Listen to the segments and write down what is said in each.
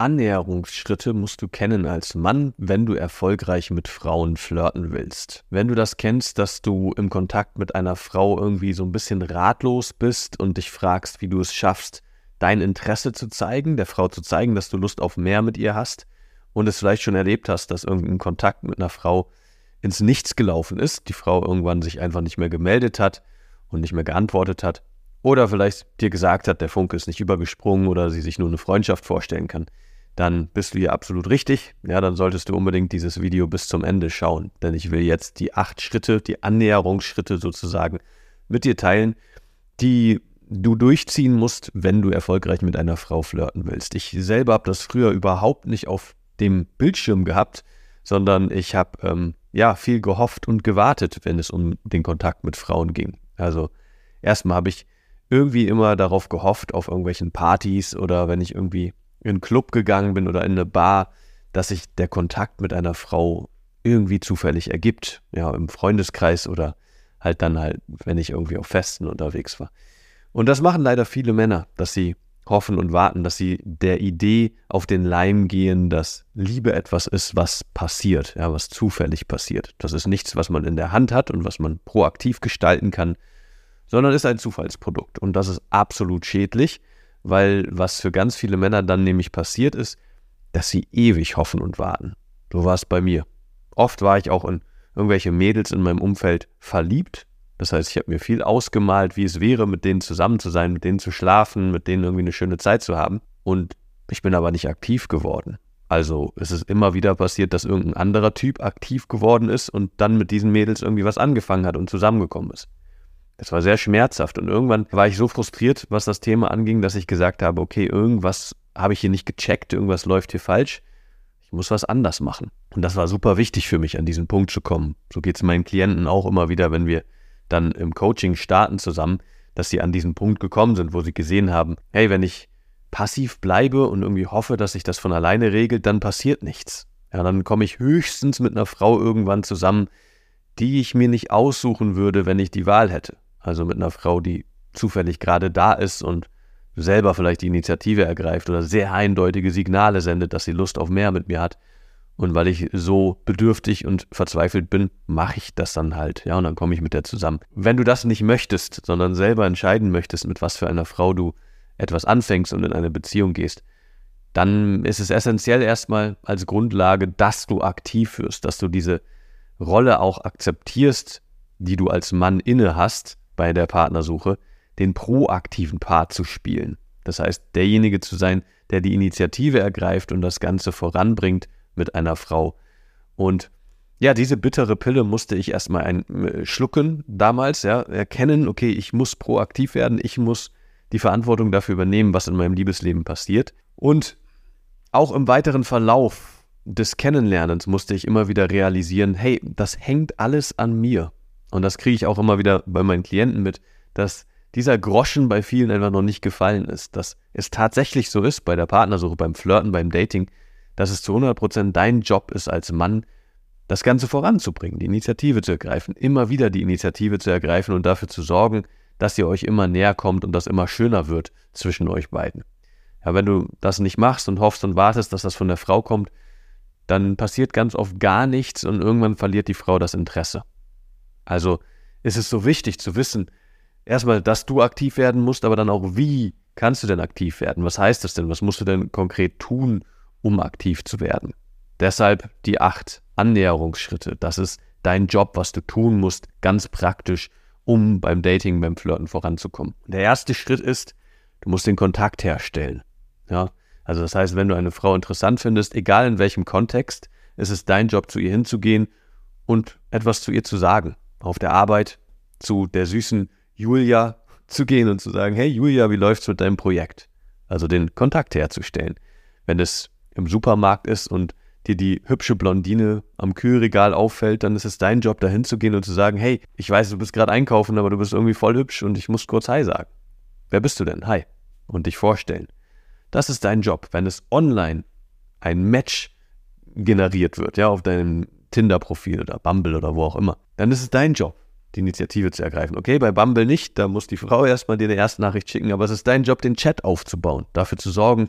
Annäherungsschritte musst du kennen als Mann, wenn du erfolgreich mit Frauen flirten willst. Wenn du das kennst, dass du im Kontakt mit einer Frau irgendwie so ein bisschen ratlos bist und dich fragst, wie du es schaffst, dein Interesse zu zeigen, der Frau zu zeigen, dass du Lust auf mehr mit ihr hast und es vielleicht schon erlebt hast, dass irgendein Kontakt mit einer Frau ins Nichts gelaufen ist, die Frau irgendwann sich einfach nicht mehr gemeldet hat und nicht mehr geantwortet hat oder vielleicht dir gesagt hat, der Funke ist nicht übergesprungen oder sie sich nur eine Freundschaft vorstellen kann, dann bist du hier absolut richtig. Ja, dann solltest du unbedingt dieses Video bis zum Ende schauen, denn ich will jetzt die acht Schritte, die Annäherungsschritte sozusagen mit dir teilen, die du durchziehen musst, wenn du erfolgreich mit einer Frau flirten willst. Ich selber habe das früher überhaupt nicht auf dem Bildschirm gehabt, sondern ich habe ähm, ja viel gehofft und gewartet, wenn es um den Kontakt mit Frauen ging. Also erstmal habe ich irgendwie immer darauf gehofft, auf irgendwelchen Partys oder wenn ich irgendwie in einen Club gegangen bin oder in eine Bar, dass sich der Kontakt mit einer Frau irgendwie zufällig ergibt. Ja, im Freundeskreis oder halt dann halt, wenn ich irgendwie auf Festen unterwegs war. Und das machen leider viele Männer, dass sie hoffen und warten, dass sie der Idee auf den Leim gehen, dass Liebe etwas ist, was passiert, ja, was zufällig passiert. Das ist nichts, was man in der Hand hat und was man proaktiv gestalten kann, sondern ist ein Zufallsprodukt. Und das ist absolut schädlich, weil was für ganz viele Männer dann nämlich passiert ist, dass sie ewig hoffen und warten. So war es bei mir. Oft war ich auch in irgendwelche Mädels in meinem Umfeld verliebt. Das heißt, ich habe mir viel ausgemalt, wie es wäre, mit denen zusammen zu sein, mit denen zu schlafen, mit denen irgendwie eine schöne Zeit zu haben. Und ich bin aber nicht aktiv geworden. Also es ist immer wieder passiert, dass irgendein anderer Typ aktiv geworden ist und dann mit diesen Mädels irgendwie was angefangen hat und zusammengekommen ist. Das war sehr schmerzhaft und irgendwann war ich so frustriert, was das Thema anging, dass ich gesagt habe, okay, irgendwas habe ich hier nicht gecheckt, irgendwas läuft hier falsch. Ich muss was anders machen. Und das war super wichtig für mich, an diesen Punkt zu kommen. So geht es meinen Klienten auch immer wieder, wenn wir dann im Coaching starten zusammen, dass sie an diesen Punkt gekommen sind, wo sie gesehen haben, hey, wenn ich passiv bleibe und irgendwie hoffe, dass sich das von alleine regelt, dann passiert nichts. Ja, dann komme ich höchstens mit einer Frau irgendwann zusammen, die ich mir nicht aussuchen würde, wenn ich die Wahl hätte. Also mit einer Frau, die zufällig gerade da ist und selber vielleicht die Initiative ergreift oder sehr eindeutige Signale sendet, dass sie Lust auf mehr mit mir hat. Und weil ich so bedürftig und verzweifelt bin, mache ich das dann halt. Ja, und dann komme ich mit der zusammen. Wenn du das nicht möchtest, sondern selber entscheiden möchtest, mit was für einer Frau du etwas anfängst und in eine Beziehung gehst, dann ist es essentiell erstmal als Grundlage, dass du aktiv wirst, dass du diese Rolle auch akzeptierst, die du als Mann inne hast bei der Partnersuche, den proaktiven Part zu spielen. Das heißt, derjenige zu sein, der die Initiative ergreift und das Ganze voranbringt mit einer Frau. Und ja, diese bittere Pille musste ich erstmal ein, äh, schlucken damals, ja, erkennen, okay, ich muss proaktiv werden, ich muss die Verantwortung dafür übernehmen, was in meinem Liebesleben passiert. Und auch im weiteren Verlauf des Kennenlernens musste ich immer wieder realisieren, hey, das hängt alles an mir. Und das kriege ich auch immer wieder bei meinen Klienten mit, dass dieser Groschen bei vielen einfach noch nicht gefallen ist. Dass es tatsächlich so ist bei der Partnersuche, beim Flirten, beim Dating, dass es zu 100% dein Job ist als Mann, das Ganze voranzubringen, die Initiative zu ergreifen, immer wieder die Initiative zu ergreifen und dafür zu sorgen, dass ihr euch immer näher kommt und das immer schöner wird zwischen euch beiden. Ja, wenn du das nicht machst und hoffst und wartest, dass das von der Frau kommt, dann passiert ganz oft gar nichts und irgendwann verliert die Frau das Interesse. Also ist es so wichtig zu wissen, erstmal, dass du aktiv werden musst, aber dann auch, wie kannst du denn aktiv werden? Was heißt das denn? Was musst du denn konkret tun, um aktiv zu werden? Deshalb die acht Annäherungsschritte. Das ist dein Job, was du tun musst, ganz praktisch, um beim Dating, beim Flirten voranzukommen. Der erste Schritt ist, du musst den Kontakt herstellen. Ja, also das heißt, wenn du eine Frau interessant findest, egal in welchem Kontext, ist es dein Job, zu ihr hinzugehen und etwas zu ihr zu sagen auf der Arbeit zu der süßen Julia zu gehen und zu sagen, hey Julia, wie läuft's mit deinem Projekt? Also den Kontakt herzustellen. Wenn es im Supermarkt ist und dir die hübsche Blondine am Kühlregal auffällt, dann ist es dein Job, da hinzugehen und zu sagen, hey, ich weiß, du bist gerade einkaufen, aber du bist irgendwie voll hübsch und ich muss kurz Hi sagen. Wer bist du denn? Hi. Und dich vorstellen. Das ist dein Job. Wenn es online ein Match generiert wird, ja, auf deinem Tinder-Profil oder Bumble oder wo auch immer, dann ist es dein Job, die Initiative zu ergreifen. Okay, bei Bumble nicht, da muss die Frau erstmal dir eine erste Nachricht schicken, aber es ist dein Job, den Chat aufzubauen, dafür zu sorgen,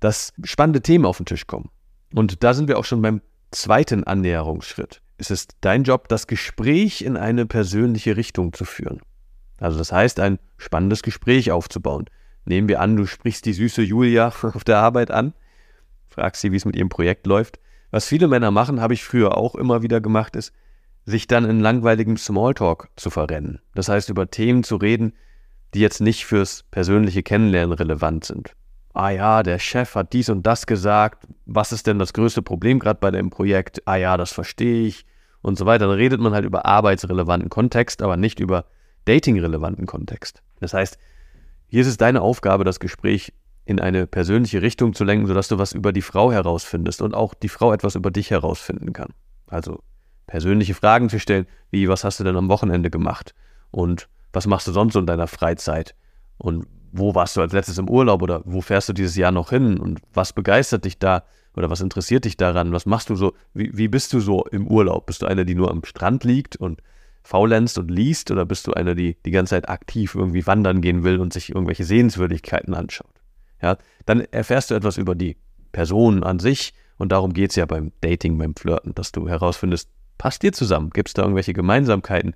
dass spannende Themen auf den Tisch kommen. Und da sind wir auch schon beim zweiten Annäherungsschritt. Es ist dein Job, das Gespräch in eine persönliche Richtung zu führen. Also das heißt, ein spannendes Gespräch aufzubauen. Nehmen wir an, du sprichst die süße Julia auf der Arbeit an, fragst sie, wie es mit ihrem Projekt läuft. Was viele Männer machen, habe ich früher auch immer wieder gemacht, ist, sich dann in langweiligem Smalltalk zu verrennen. Das heißt, über Themen zu reden, die jetzt nicht fürs persönliche Kennenlernen relevant sind ah ja, der Chef hat dies und das gesagt, was ist denn das größte Problem gerade bei dem Projekt? Ah ja, das verstehe ich und so weiter. Dann redet man halt über arbeitsrelevanten Kontext, aber nicht über datingrelevanten Kontext. Das heißt, hier ist es deine Aufgabe, das Gespräch in eine persönliche Richtung zu lenken, sodass du was über die Frau herausfindest und auch die Frau etwas über dich herausfinden kann. Also persönliche Fragen zu stellen, wie, was hast du denn am Wochenende gemacht? Und was machst du sonst so in deiner Freizeit? Und wo warst du als letztes im Urlaub oder wo fährst du dieses Jahr noch hin und was begeistert dich da oder was interessiert dich daran? Was machst du so? Wie, wie bist du so im Urlaub? Bist du einer, die nur am Strand liegt und faulenzt und liest oder bist du einer, die die ganze Zeit aktiv irgendwie wandern gehen will und sich irgendwelche Sehenswürdigkeiten anschaut? Ja, dann erfährst du etwas über die Person an sich und darum geht es ja beim Dating, beim Flirten, dass du herausfindest, passt ihr zusammen? Gibt es da irgendwelche Gemeinsamkeiten?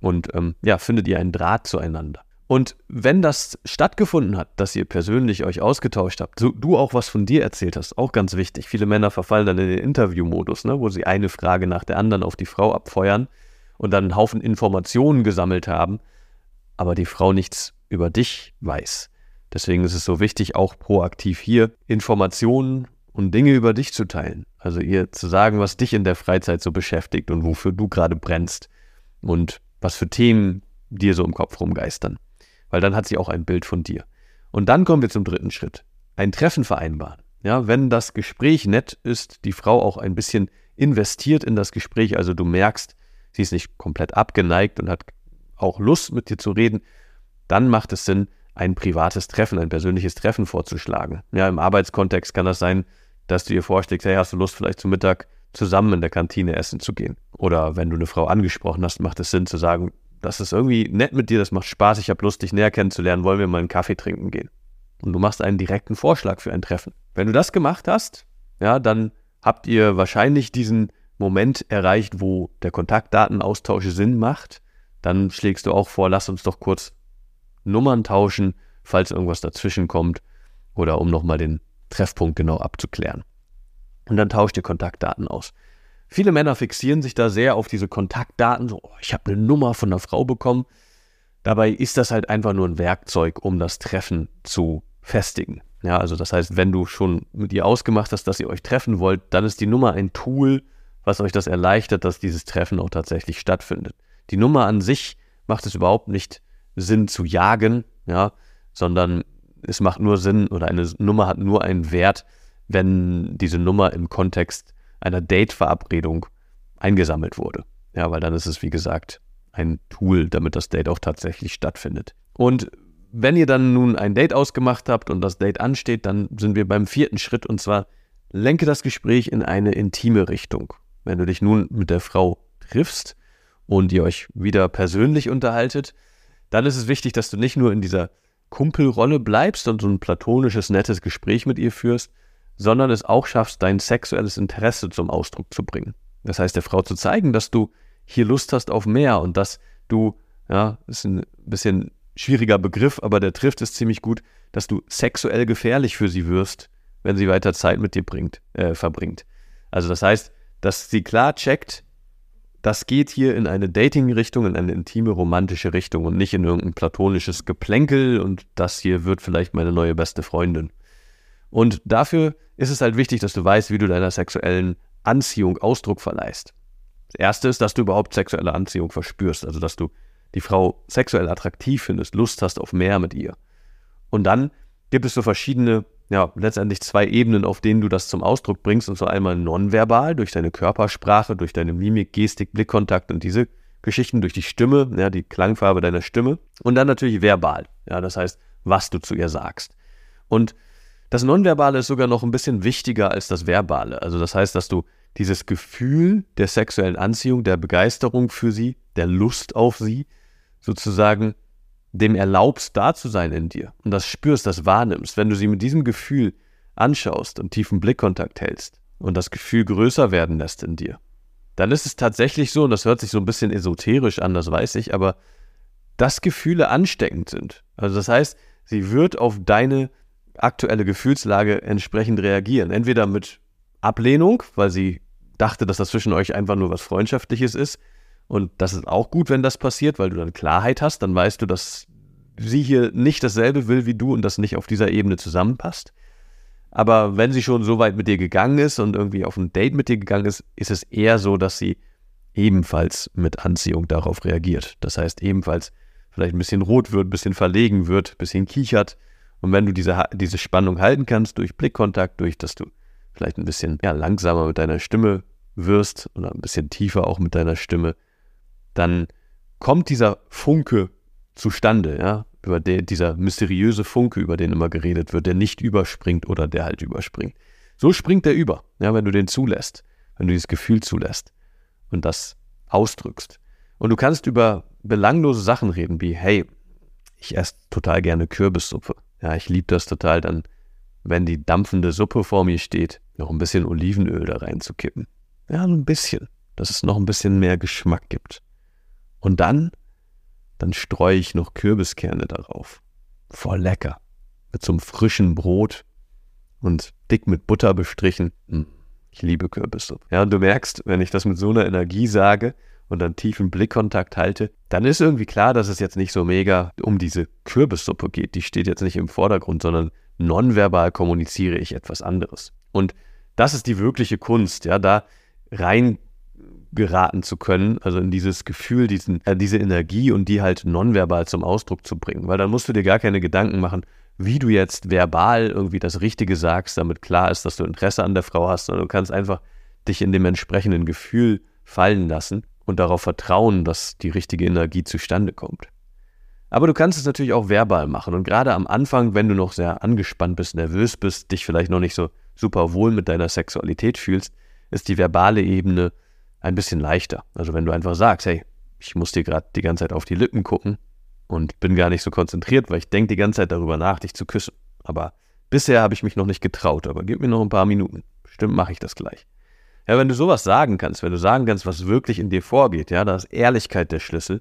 Und ähm, ja, findet ihr einen Draht zueinander? Und wenn das stattgefunden hat, dass ihr persönlich euch ausgetauscht habt, so, du auch was von dir erzählt hast, auch ganz wichtig. Viele Männer verfallen dann in den Interviewmodus, ne, wo sie eine Frage nach der anderen auf die Frau abfeuern und dann einen Haufen Informationen gesammelt haben, aber die Frau nichts über dich weiß. Deswegen ist es so wichtig, auch proaktiv hier Informationen und Dinge über dich zu teilen. Also ihr zu sagen, was dich in der Freizeit so beschäftigt und wofür du gerade brennst und was für Themen dir so im Kopf rumgeistern weil dann hat sie auch ein Bild von dir. Und dann kommen wir zum dritten Schritt. Ein Treffen vereinbaren. Ja, wenn das Gespräch nett ist, die Frau auch ein bisschen investiert in das Gespräch, also du merkst, sie ist nicht komplett abgeneigt und hat auch Lust mit dir zu reden, dann macht es Sinn, ein privates Treffen, ein persönliches Treffen vorzuschlagen. Ja, im Arbeitskontext kann das sein, dass du ihr vorschlägst, hey, hast du Lust vielleicht zum Mittag zusammen in der Kantine essen zu gehen? Oder wenn du eine Frau angesprochen hast, macht es Sinn zu sagen, das ist irgendwie nett mit dir, das macht Spaß, ich habe Lust, dich näher kennenzulernen, wollen wir mal einen Kaffee trinken gehen. Und du machst einen direkten Vorschlag für ein Treffen. Wenn du das gemacht hast, ja, dann habt ihr wahrscheinlich diesen Moment erreicht, wo der Kontaktdatenaustausch Sinn macht. Dann schlägst du auch vor, lass uns doch kurz Nummern tauschen, falls irgendwas dazwischen kommt oder um nochmal den Treffpunkt genau abzuklären. Und dann tauscht ihr Kontaktdaten aus. Viele Männer fixieren sich da sehr auf diese Kontaktdaten, so, oh, ich habe eine Nummer von einer Frau bekommen. Dabei ist das halt einfach nur ein Werkzeug, um das Treffen zu festigen. Ja, also das heißt, wenn du schon mit ihr ausgemacht hast, dass ihr euch treffen wollt, dann ist die Nummer ein Tool, was euch das erleichtert, dass dieses Treffen auch tatsächlich stattfindet. Die Nummer an sich macht es überhaupt nicht Sinn zu jagen, ja, sondern es macht nur Sinn oder eine Nummer hat nur einen Wert, wenn diese Nummer im Kontext einer Date-Verabredung eingesammelt wurde. Ja, weil dann ist es, wie gesagt, ein Tool, damit das Date auch tatsächlich stattfindet. Und wenn ihr dann nun ein Date ausgemacht habt und das Date ansteht, dann sind wir beim vierten Schritt und zwar lenke das Gespräch in eine intime Richtung. Wenn du dich nun mit der Frau triffst und ihr euch wieder persönlich unterhaltet, dann ist es wichtig, dass du nicht nur in dieser Kumpelrolle bleibst und so ein platonisches, nettes Gespräch mit ihr führst, sondern es auch schaffst, dein sexuelles Interesse zum Ausdruck zu bringen. Das heißt, der Frau zu zeigen, dass du hier Lust hast auf mehr und dass du, ja, ist ein bisschen schwieriger Begriff, aber der trifft es ziemlich gut, dass du sexuell gefährlich für sie wirst, wenn sie weiter Zeit mit dir bringt, äh, verbringt. Also das heißt, dass sie klar checkt, das geht hier in eine Dating-Richtung, in eine intime, romantische Richtung und nicht in irgendein platonisches Geplänkel und das hier wird vielleicht meine neue beste Freundin. Und dafür ist es halt wichtig, dass du weißt, wie du deiner sexuellen Anziehung Ausdruck verleihst. Das erste ist, dass du überhaupt sexuelle Anziehung verspürst, also dass du die Frau sexuell attraktiv findest, Lust hast auf mehr mit ihr. Und dann gibt es so verschiedene ja, letztendlich zwei Ebenen, auf denen du das zum Ausdruck bringst. Und zwar einmal nonverbal, durch deine Körpersprache, durch deine Mimik, Gestik, Blickkontakt und diese Geschichten, durch die Stimme, ja, die Klangfarbe deiner Stimme. Und dann natürlich verbal, ja, das heißt, was du zu ihr sagst. Und das Nonverbale ist sogar noch ein bisschen wichtiger als das Verbale. Also das heißt, dass du dieses Gefühl der sexuellen Anziehung, der Begeisterung für sie, der Lust auf sie, sozusagen dem erlaubst, da zu sein in dir und das spürst, das wahrnimmst, wenn du sie mit diesem Gefühl anschaust und tiefen Blickkontakt hältst und das Gefühl größer werden lässt in dir, dann ist es tatsächlich so, und das hört sich so ein bisschen esoterisch an, das weiß ich, aber dass Gefühle ansteckend sind. Also das heißt, sie wird auf deine aktuelle Gefühlslage entsprechend reagieren. Entweder mit Ablehnung, weil sie dachte, dass das zwischen euch einfach nur was Freundschaftliches ist, und das ist auch gut, wenn das passiert, weil du dann Klarheit hast. Dann weißt du, dass sie hier nicht dasselbe will wie du und das nicht auf dieser Ebene zusammenpasst. Aber wenn sie schon so weit mit dir gegangen ist und irgendwie auf ein Date mit dir gegangen ist, ist es eher so, dass sie ebenfalls mit Anziehung darauf reagiert. Das heißt, ebenfalls vielleicht ein bisschen rot wird, ein bisschen verlegen wird, ein bisschen kichert. Und wenn du diese, diese Spannung halten kannst durch Blickkontakt, durch dass du vielleicht ein bisschen ja, langsamer mit deiner Stimme wirst oder ein bisschen tiefer auch mit deiner Stimme, dann kommt dieser Funke zustande, ja, über den, dieser mysteriöse Funke, über den immer geredet wird, der nicht überspringt oder der halt überspringt. So springt er über, ja, wenn du den zulässt, wenn du dieses Gefühl zulässt und das ausdrückst. Und du kannst über belanglose Sachen reden, wie, hey, ich esse total gerne Kürbissuppe. Ja, ich liebe das total dann, wenn die dampfende Suppe vor mir steht, noch ein bisschen Olivenöl da reinzukippen. Ja, ein bisschen, dass es noch ein bisschen mehr Geschmack gibt. Und dann, dann streue ich noch Kürbiskerne darauf. Voll lecker. Mit so einem frischen Brot und dick mit Butter bestrichen. Hm, ich liebe Kürbissuppe. Ja, und du merkst, wenn ich das mit so einer Energie sage und dann tiefen Blickkontakt halte, dann ist irgendwie klar, dass es jetzt nicht so mega um diese Kürbissuppe geht. Die steht jetzt nicht im Vordergrund, sondern nonverbal kommuniziere ich etwas anderes. Und das ist die wirkliche Kunst, ja, da rein geraten zu können, also in dieses Gefühl, diesen, äh, diese Energie und die halt nonverbal zum Ausdruck zu bringen. Weil dann musst du dir gar keine Gedanken machen, wie du jetzt verbal irgendwie das Richtige sagst, damit klar ist, dass du Interesse an der Frau hast, sondern du kannst einfach dich in dem entsprechenden Gefühl fallen lassen und darauf vertrauen, dass die richtige Energie zustande kommt. Aber du kannst es natürlich auch verbal machen und gerade am Anfang, wenn du noch sehr angespannt bist, nervös bist, dich vielleicht noch nicht so super wohl mit deiner Sexualität fühlst, ist die verbale Ebene ein bisschen leichter. Also wenn du einfach sagst, hey, ich muss dir gerade die ganze Zeit auf die Lippen gucken und bin gar nicht so konzentriert, weil ich denke die ganze Zeit darüber nach, dich zu küssen. Aber bisher habe ich mich noch nicht getraut, aber gib mir noch ein paar Minuten. Bestimmt mache ich das gleich. Ja, wenn du sowas sagen kannst, wenn du sagen kannst, was wirklich in dir vorgeht, ja, da ist Ehrlichkeit der Schlüssel,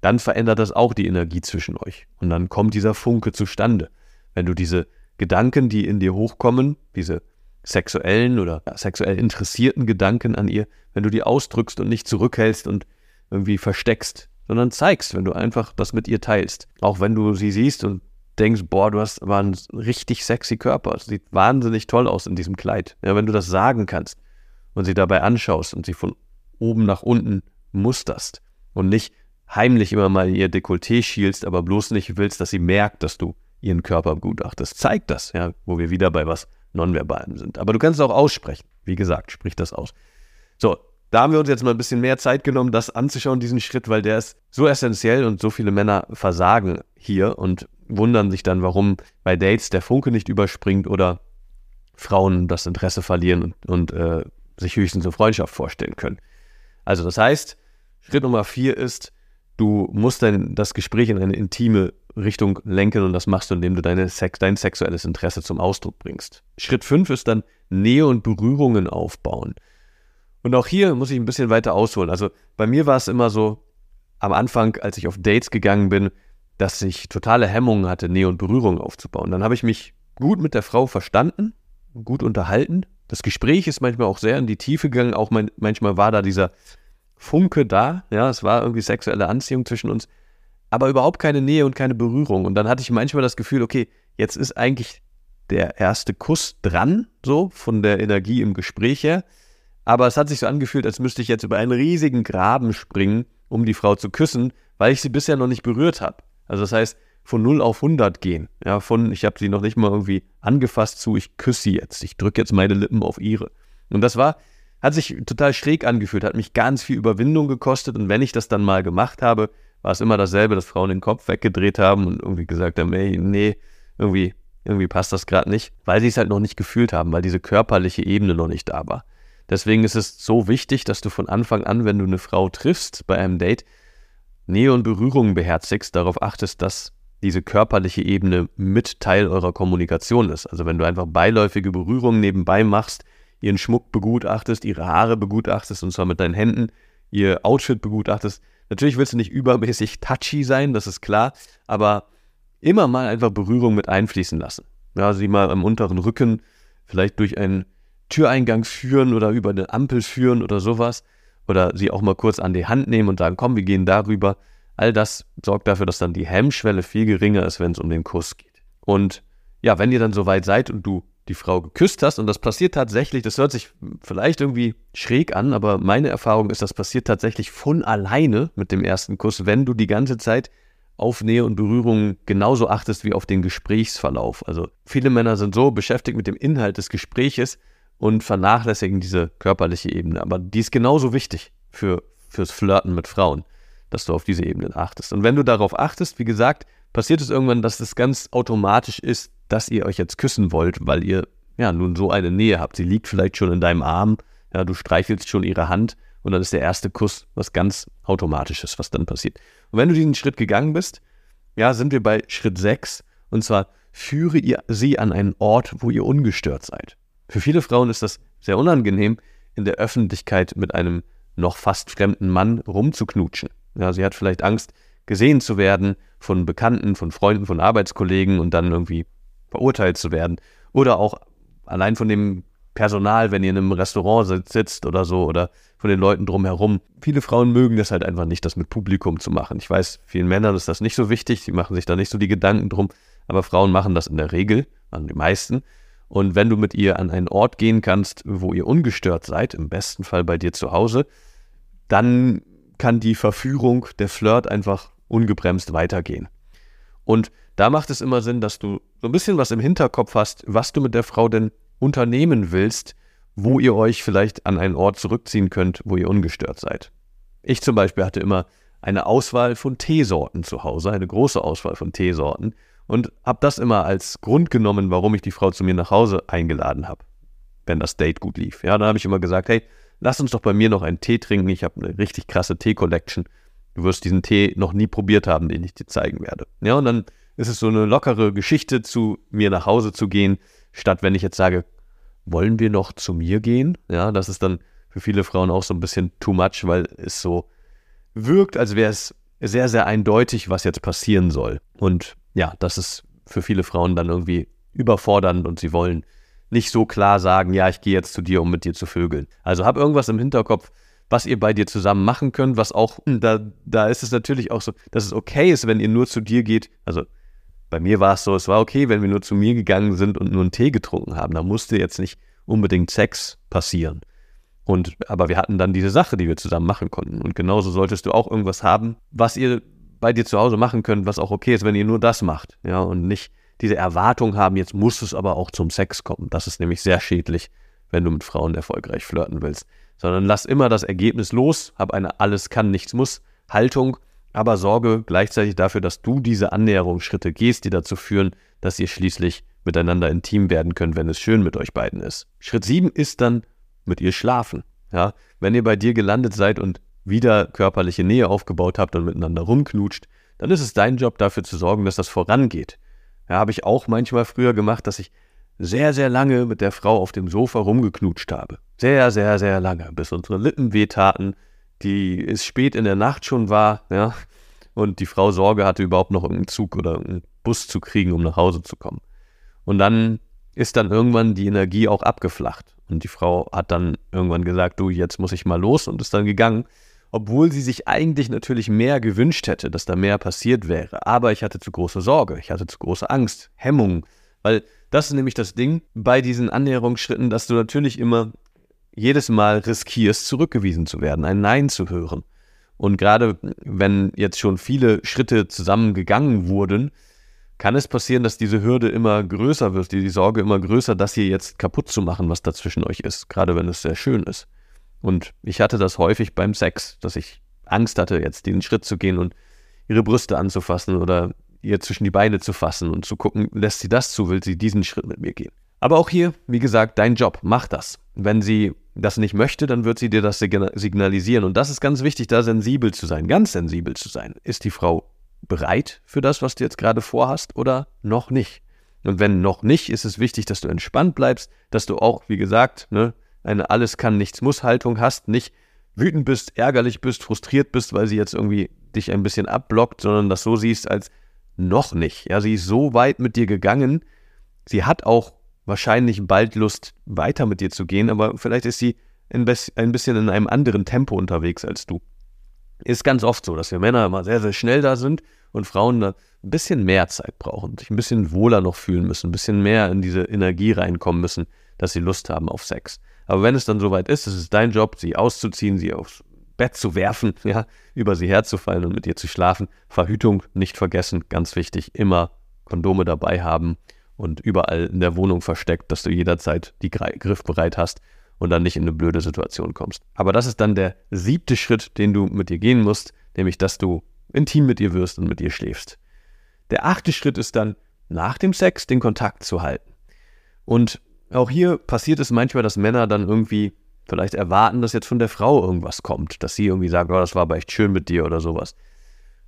dann verändert das auch die Energie zwischen euch. Und dann kommt dieser Funke zustande. Wenn du diese Gedanken, die in dir hochkommen, diese sexuellen oder sexuell interessierten Gedanken an ihr, wenn du die ausdrückst und nicht zurückhältst und irgendwie versteckst, sondern zeigst, wenn du einfach das mit ihr teilst. Auch wenn du sie siehst und denkst, boah, du hast aber einen richtig sexy Körper, sieht wahnsinnig toll aus in diesem Kleid. Ja, wenn du das sagen kannst und sie dabei anschaust und sie von oben nach unten musterst und nicht heimlich immer mal in ihr Dekolleté schielst, aber bloß nicht willst, dass sie merkt, dass du ihren Körper begutachtest. Zeig das, ja, wo wir wieder bei was Nonverbalen sind. Aber du kannst es auch aussprechen. Wie gesagt, sprich das aus. So, da haben wir uns jetzt mal ein bisschen mehr Zeit genommen, das anzuschauen, diesen Schritt, weil der ist so essentiell und so viele Männer versagen hier und wundern sich dann, warum bei Dates der Funke nicht überspringt oder Frauen das Interesse verlieren und, und äh, sich höchstens eine Freundschaft vorstellen können. Also das heißt, Schritt Nummer vier ist, du musst dein, das Gespräch in eine intime Richtung lenken und das machst du, indem du deine Sex, dein sexuelles Interesse zum Ausdruck bringst. Schritt 5 ist dann Nähe und Berührungen aufbauen. Und auch hier muss ich ein bisschen weiter ausholen. Also bei mir war es immer so, am Anfang, als ich auf Dates gegangen bin, dass ich totale Hemmungen hatte, Nähe und Berührungen aufzubauen. Dann habe ich mich gut mit der Frau verstanden, gut unterhalten. Das Gespräch ist manchmal auch sehr in die Tiefe gegangen. Auch mein, manchmal war da dieser Funke da. Ja, es war irgendwie sexuelle Anziehung zwischen uns aber überhaupt keine Nähe und keine Berührung. Und dann hatte ich manchmal das Gefühl, okay, jetzt ist eigentlich der erste Kuss dran, so von der Energie im Gespräch her. Aber es hat sich so angefühlt, als müsste ich jetzt über einen riesigen Graben springen, um die Frau zu küssen, weil ich sie bisher noch nicht berührt habe. Also das heißt, von 0 auf 100 gehen. Ja, von ich habe sie noch nicht mal irgendwie angefasst zu ich küsse sie jetzt. Ich drücke jetzt meine Lippen auf ihre. Und das war, hat sich total schräg angefühlt, hat mich ganz viel Überwindung gekostet. Und wenn ich das dann mal gemacht habe, war es immer dasselbe, dass Frauen den Kopf weggedreht haben und irgendwie gesagt haben, ey, nee, irgendwie, irgendwie passt das gerade nicht, weil sie es halt noch nicht gefühlt haben, weil diese körperliche Ebene noch nicht da war. Deswegen ist es so wichtig, dass du von Anfang an, wenn du eine Frau triffst bei einem Date, Nähe und Berührungen beherzigst, darauf achtest, dass diese körperliche Ebene mit Teil eurer Kommunikation ist. Also wenn du einfach beiläufige Berührungen nebenbei machst, ihren Schmuck begutachtest, ihre Haare begutachtest und zwar mit deinen Händen, ihr Outfit begutachtest. Natürlich willst du nicht übermäßig touchy sein, das ist klar, aber immer mal einfach Berührung mit einfließen lassen. Ja, sie mal am unteren Rücken, vielleicht durch einen Türeingang führen oder über eine Ampel führen oder sowas. Oder sie auch mal kurz an die Hand nehmen und sagen, komm, wir gehen darüber. All das sorgt dafür, dass dann die Hemmschwelle viel geringer ist, wenn es um den Kuss geht. Und ja, wenn ihr dann soweit seid und du die Frau geküsst hast, und das passiert tatsächlich, das hört sich vielleicht irgendwie schräg an, aber meine Erfahrung ist, das passiert tatsächlich von alleine mit dem ersten Kuss, wenn du die ganze Zeit auf Nähe und Berührung genauso achtest wie auf den Gesprächsverlauf. Also viele Männer sind so beschäftigt mit dem Inhalt des Gespräches und vernachlässigen diese körperliche Ebene. Aber die ist genauso wichtig für, fürs Flirten mit Frauen, dass du auf diese Ebene achtest. Und wenn du darauf achtest, wie gesagt, passiert es irgendwann, dass es ganz automatisch ist, dass ihr euch jetzt küssen wollt, weil ihr ja nun so eine Nähe habt. Sie liegt vielleicht schon in deinem Arm, ja, du streichelst schon ihre Hand und dann ist der erste Kuss was ganz Automatisches, was dann passiert. Und wenn du diesen Schritt gegangen bist, ja, sind wir bei Schritt 6 und zwar führe ihr sie an einen Ort, wo ihr ungestört seid. Für viele Frauen ist das sehr unangenehm, in der Öffentlichkeit mit einem noch fast fremden Mann rumzuknutschen. Ja, sie hat vielleicht Angst, gesehen zu werden von Bekannten, von Freunden, von Arbeitskollegen und dann irgendwie verurteilt zu werden. Oder auch allein von dem Personal, wenn ihr in einem Restaurant sitzt oder so, oder von den Leuten drumherum. Viele Frauen mögen das halt einfach nicht, das mit Publikum zu machen. Ich weiß, vielen Männern ist das nicht so wichtig, die machen sich da nicht so die Gedanken drum, aber Frauen machen das in der Regel, an die meisten. Und wenn du mit ihr an einen Ort gehen kannst, wo ihr ungestört seid, im besten Fall bei dir zu Hause, dann kann die Verführung, der Flirt einfach ungebremst weitergehen. Und da macht es immer Sinn, dass du so ein bisschen was im Hinterkopf hast, was du mit der Frau denn unternehmen willst, wo ihr euch vielleicht an einen Ort zurückziehen könnt, wo ihr ungestört seid. Ich zum Beispiel hatte immer eine Auswahl von Teesorten zu Hause, eine große Auswahl von Teesorten und habe das immer als Grund genommen, warum ich die Frau zu mir nach Hause eingeladen habe, wenn das Date gut lief. Ja, dann habe ich immer gesagt, hey, lass uns doch bei mir noch einen Tee trinken. Ich habe eine richtig krasse Tee-Collection. Du wirst diesen Tee noch nie probiert haben, den ich dir zeigen werde. Ja, und dann ist es so eine lockere Geschichte, zu mir nach Hause zu gehen, statt wenn ich jetzt sage, wollen wir noch zu mir gehen? Ja, das ist dann für viele Frauen auch so ein bisschen too much, weil es so wirkt, als wäre es sehr, sehr eindeutig, was jetzt passieren soll. Und ja, das ist für viele Frauen dann irgendwie überfordernd und sie wollen nicht so klar sagen, ja, ich gehe jetzt zu dir, um mit dir zu vögeln. Also hab irgendwas im Hinterkopf, was ihr bei dir zusammen machen könnt, was auch, da, da ist es natürlich auch so, dass es okay ist, wenn ihr nur zu dir geht. Also bei mir war es so, es war okay, wenn wir nur zu mir gegangen sind und nur einen Tee getrunken haben. Da musste jetzt nicht unbedingt Sex passieren. Und, aber wir hatten dann diese Sache, die wir zusammen machen konnten. Und genauso solltest du auch irgendwas haben, was ihr bei dir zu Hause machen könnt, was auch okay ist, wenn ihr nur das macht. Ja, und nicht diese Erwartung haben, jetzt muss es aber auch zum Sex kommen. Das ist nämlich sehr schädlich, wenn du mit Frauen erfolgreich flirten willst. Sondern lass immer das Ergebnis los, hab eine alles kann, nichts muss Haltung aber sorge gleichzeitig dafür, dass du diese Annäherungsschritte gehst, die dazu führen, dass ihr schließlich miteinander intim werden könnt, wenn es schön mit euch beiden ist. Schritt 7 ist dann mit ihr schlafen. Ja, wenn ihr bei dir gelandet seid und wieder körperliche Nähe aufgebaut habt und miteinander rumknutscht, dann ist es dein Job dafür zu sorgen, dass das vorangeht. Ja, habe ich auch manchmal früher gemacht, dass ich sehr, sehr lange mit der Frau auf dem Sofa rumgeknutscht habe. Sehr, sehr, sehr lange, bis unsere Lippen wehtaten, die es spät in der Nacht schon war, ja, und die Frau Sorge hatte, überhaupt noch einen Zug oder einen Bus zu kriegen, um nach Hause zu kommen. Und dann ist dann irgendwann die Energie auch abgeflacht. Und die Frau hat dann irgendwann gesagt, du, jetzt muss ich mal los und ist dann gegangen, obwohl sie sich eigentlich natürlich mehr gewünscht hätte, dass da mehr passiert wäre. Aber ich hatte zu große Sorge, ich hatte zu große Angst, Hemmung, weil das ist nämlich das Ding bei diesen Annäherungsschritten, dass du natürlich immer jedes Mal riskierst, zurückgewiesen zu werden, ein Nein zu hören. Und gerade wenn jetzt schon viele Schritte zusammengegangen wurden, kann es passieren, dass diese Hürde immer größer wird, die, Sorge immer größer, das hier jetzt kaputt zu machen, was dazwischen euch ist, gerade wenn es sehr schön ist. Und ich hatte das häufig beim Sex, dass ich Angst hatte, jetzt den Schritt zu gehen und ihre Brüste anzufassen oder ihr zwischen die Beine zu fassen und zu gucken, lässt sie das zu, will sie diesen Schritt mit mir gehen. Aber auch hier, wie gesagt, dein Job, mach das. Wenn sie das nicht möchte, dann wird sie dir das signalisieren. Und das ist ganz wichtig, da sensibel zu sein, ganz sensibel zu sein. Ist die Frau bereit für das, was du jetzt gerade vorhast oder noch nicht? Und wenn noch nicht, ist es wichtig, dass du entspannt bleibst, dass du auch, wie gesagt, ne, eine alles kann, nichts muss Haltung hast, nicht wütend bist, ärgerlich bist, frustriert bist, weil sie jetzt irgendwie dich ein bisschen abblockt, sondern das so siehst als noch nicht. Ja, sie ist so weit mit dir gegangen. Sie hat auch wahrscheinlich bald Lust, weiter mit dir zu gehen, aber vielleicht ist sie ein bisschen in einem anderen Tempo unterwegs als du. Ist ganz oft so, dass wir Männer immer sehr, sehr schnell da sind und Frauen ein bisschen mehr Zeit brauchen, sich ein bisschen wohler noch fühlen müssen, ein bisschen mehr in diese Energie reinkommen müssen, dass sie Lust haben auf Sex. Aber wenn es dann soweit ist, ist es dein Job, sie auszuziehen, sie aufs Bett zu werfen, ja, über sie herzufallen und mit ihr zu schlafen. Verhütung nicht vergessen, ganz wichtig, immer Kondome dabei haben und überall in der Wohnung versteckt, dass du jederzeit die griffbereit hast und dann nicht in eine blöde Situation kommst. Aber das ist dann der siebte Schritt, den du mit dir gehen musst, nämlich dass du intim mit ihr wirst und mit ihr schläfst. Der achte Schritt ist dann, nach dem Sex den Kontakt zu halten. Und auch hier passiert es manchmal, dass Männer dann irgendwie vielleicht erwarten, dass jetzt von der Frau irgendwas kommt, dass sie irgendwie sagt, oh, das war aber echt schön mit dir oder sowas.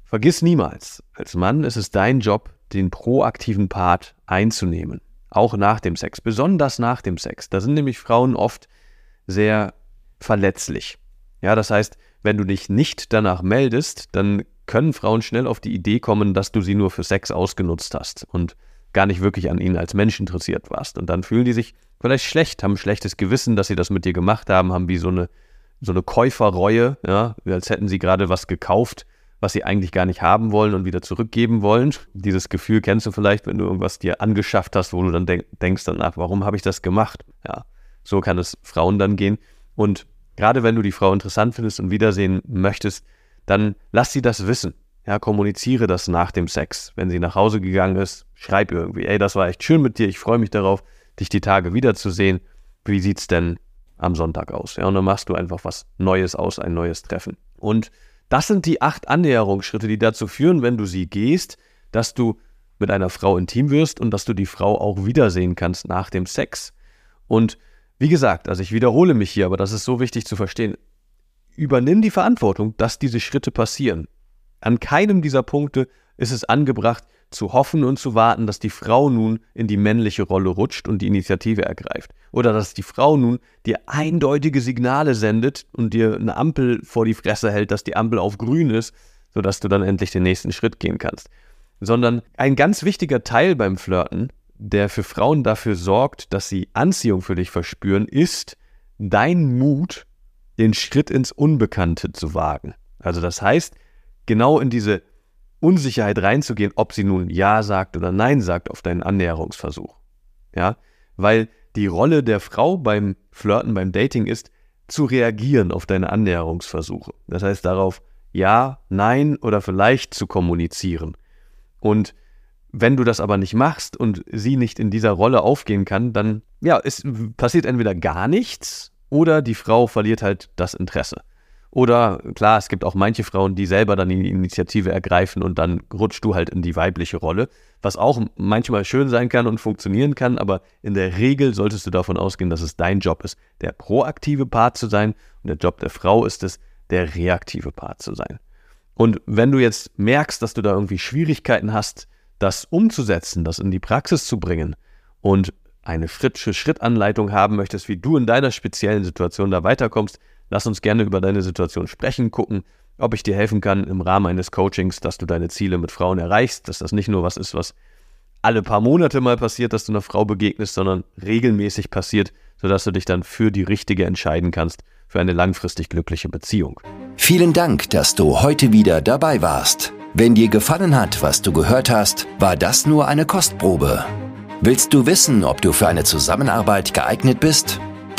Vergiss niemals, als Mann ist es dein Job, den proaktiven Part einzunehmen. Auch nach dem Sex, besonders nach dem Sex. Da sind nämlich Frauen oft sehr verletzlich. Ja, das heißt, wenn du dich nicht danach meldest, dann können Frauen schnell auf die Idee kommen, dass du sie nur für Sex ausgenutzt hast und gar nicht wirklich an ihnen als Mensch interessiert warst. Und dann fühlen die sich vielleicht schlecht, haben ein schlechtes Gewissen, dass sie das mit dir gemacht haben, haben wie so eine, so eine Käuferreue, ja, als hätten sie gerade was gekauft, was sie eigentlich gar nicht haben wollen und wieder zurückgeben wollen. Dieses Gefühl kennst du vielleicht, wenn du irgendwas dir angeschafft hast, wo du dann denk denkst danach, warum habe ich das gemacht? Ja, so kann es Frauen dann gehen. Und gerade wenn du die Frau interessant findest und wiedersehen möchtest, dann lass sie das wissen. Ja, kommuniziere das nach dem Sex. Wenn sie nach Hause gegangen ist, schreib irgendwie, ey, das war echt schön mit dir, ich freue mich darauf, dich die Tage wiederzusehen. Wie sieht's denn am Sonntag aus? Ja, und dann machst du einfach was Neues aus, ein neues Treffen. Und das sind die acht Annäherungsschritte, die dazu führen, wenn du sie gehst, dass du mit einer Frau intim wirst und dass du die Frau auch wiedersehen kannst nach dem Sex. Und wie gesagt, also ich wiederhole mich hier, aber das ist so wichtig zu verstehen. Übernimm die Verantwortung, dass diese Schritte passieren. An keinem dieser Punkte ist es angebracht, zu hoffen und zu warten, dass die Frau nun in die männliche Rolle rutscht und die Initiative ergreift. Oder dass die Frau nun dir eindeutige Signale sendet und dir eine Ampel vor die Fresse hält, dass die Ampel auf grün ist, sodass du dann endlich den nächsten Schritt gehen kannst. Sondern ein ganz wichtiger Teil beim Flirten der für Frauen dafür sorgt, dass sie Anziehung für dich verspüren, ist dein Mut, den Schritt ins Unbekannte zu wagen. Also das heißt, genau in diese Unsicherheit reinzugehen, ob sie nun Ja sagt oder Nein sagt auf deinen Annäherungsversuch. Ja, weil die Rolle der Frau beim Flirten, beim Dating ist, zu reagieren auf deine Annäherungsversuche. Das heißt darauf Ja, Nein oder vielleicht zu kommunizieren. Und wenn du das aber nicht machst und sie nicht in dieser Rolle aufgehen kann, dann ja, es passiert entweder gar nichts oder die Frau verliert halt das Interesse. Oder klar, es gibt auch manche Frauen, die selber dann die Initiative ergreifen und dann rutschst du halt in die weibliche Rolle, was auch manchmal schön sein kann und funktionieren kann, aber in der Regel solltest du davon ausgehen, dass es dein Job ist, der proaktive Part zu sein und der Job der Frau ist es, der reaktive Part zu sein. Und wenn du jetzt merkst, dass du da irgendwie Schwierigkeiten hast, das umzusetzen, das in die Praxis zu bringen und eine Schritt-für-Schritt-Anleitung haben möchtest, wie du in deiner speziellen Situation da weiterkommst, lass uns gerne über deine Situation sprechen, gucken, ob ich dir helfen kann im Rahmen eines Coachings, dass du deine Ziele mit Frauen erreichst, dass das nicht nur was ist, was alle paar Monate mal passiert, dass du einer Frau begegnest, sondern regelmäßig passiert, sodass du dich dann für die richtige entscheiden kannst, für eine langfristig glückliche Beziehung. Vielen Dank, dass du heute wieder dabei warst. Wenn dir gefallen hat, was du gehört hast, war das nur eine Kostprobe. Willst du wissen, ob du für eine Zusammenarbeit geeignet bist?